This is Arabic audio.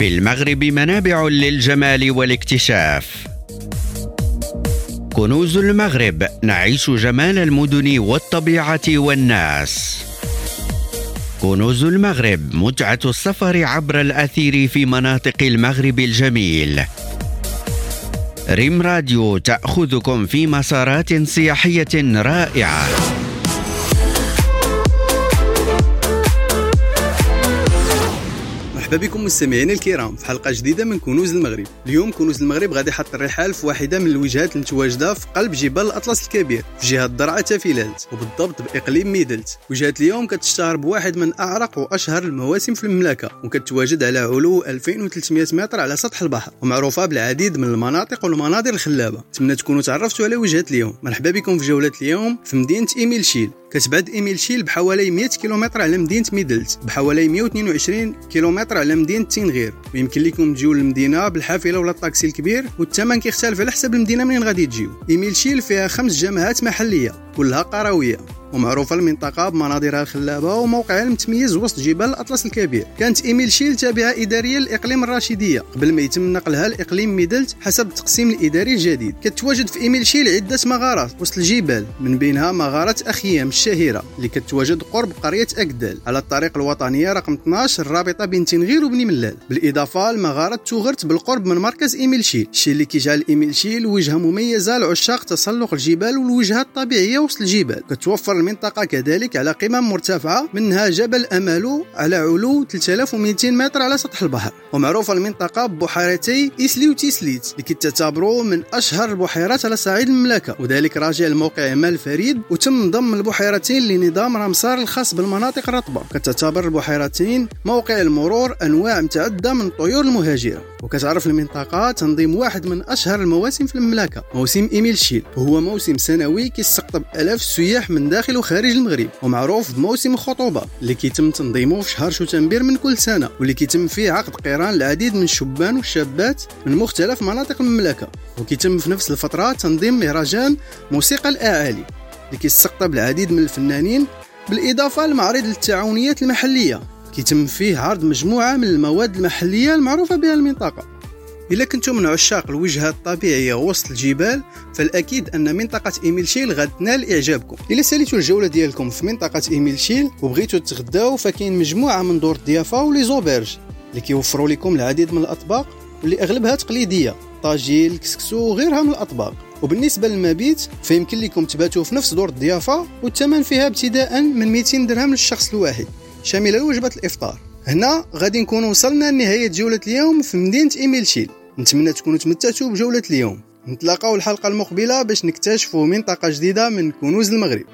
في المغرب منابع للجمال والاكتشاف. كنوز المغرب نعيش جمال المدن والطبيعة والناس. كنوز المغرب متعة السفر عبر الأثير في مناطق المغرب الجميل. ريم راديو تأخذكم في مسارات سياحية رائعة. مرحبا بكم مستمعينا الكرام. في حلقة جديدة من كنوز المغرب. اليوم كنوز المغرب غادي يحط الرحال في واحدة من الوجهات المتواجدة في قلب جبال الأطلس الكبير في جهة درعا تافيلالت وبالضبط بإقليم ميدلت. وجهة اليوم كتشتهر بواحد من أعرق وأشهر المواسم في المملكة وكتواجد على علو 2300 متر على سطح البحر ومعروفة بالعديد من المناطق والمناظر الخلابة. نتمنى تكونوا تعرفتوا على وجهة اليوم. مرحبا بكم في جولة اليوم في مدينة إملشيل. كتبعد إملشيل بحوالي 100 كيلومتر على مدينة ميدلت بحوالي 122 كيلومتر على مدينة تينغير. ويمكن لكم تجيو للمدينة بالحافلة ولا الطاكسي الكبير والثمن كيختلف على حسب المدينة منين غادي تجيو. إملشيل فيها خمس جماعات محلية كلها قروية ومعروفة المنطقة بمناظرها الخلابه وموقعها المتميز وسط جبال الأطلس الكبير. كانت إملشيل تابعة إداريا لإقليم الراشيدية قبل ما يتم نقلها لاقليم ميدلت حسب التقسيم الإداري الجديد. كتواجد في إملشيل عدة مغارات وسط الجبال من بينها مغارة أخيام الشهيرة اللي كتواجد قرب قرية اكدال على الطريق الوطنية رقم 12 الرابطة بين تنغير وبني ملال. بالاضافه لمغاره توغرت بالقرب من مركز إملشيل. الشيء اللي كيجعل إملشيل وجهة مميزة لعشاق تسلق الجبال والوجهات الطبيعية وسط الجبال. كتوفر المنطقة كذلك على قمم مرتفعة منها جبل أمالو على علو 3200 متر على سطح البحر. ومعروفة المنطقة ببحيرتي إسلي وتيسليت اللي كتعتبروا من أشهر البحيرات على صعيد المملكة. وذلك راجع لموقع مال فريد وتم ضم البحيرتين لنظام رمسار الخاص بالمناطق الرطبة. كتعتبر البحيرتين موقع المرور أنواع متعددة من الطيور المهاجرة. وكتعرف المنطقة تنظيم واحد من أشهر المواسم في المملكة موسم إيميل شيل. وهو موسم سنوي كيستقطب آلاف السياح من داخل وخارج المغرب. ومعروف بموسم الخطوبة اللي كيتم تنظيمه في شهر شتنبر من كل سنة. واللي كيتم فيه عقد قران العديد من الشبان والشابات من مختلف مناطق المملكة. وكيتم في نفس الفترة تنظيم مهرجان موسيقى الأعالي اللي كيستقطب العديد من الفنانين بالإضافة لمعرض التعاونيات المحلية. كيتم فيه عرض مجموعة من المواد المحلية المعروفة بها المنطقة. إلا كنتم من عشاق الوجهة الطبيعية وسط الجبال فالأكيد أن منطقة إيميل شيل غتنال إعجابكم. إلا ساليتوا الجولة ديالكم في منطقة إيميل شيل وبغيتوا تتغداو فكاين مجموعة من دور الضيافة ولي زوبرج اللي كيوفروا لكم العديد من الأطباق واللي أغلبها تقليدية طاجيل كسكسو وغيرها من الأطباق. وبالنسبة للمبيت فيمكن لكم تباتوا في نفس دور الضيافة والثمن فيها ابتداء من 200 درهم للشخص الواحد. شاملة لوجبة الإفطار. هنا غادي نكون وصلنا لنهاية جولة اليوم في مدينة إيميل شيل. نتمنى تكونوا تمتعتوا بجولة اليوم. نتلاقاو الحلقة المقبلة باش نكتشفوا منطقة جديدة من كنوز المغرب.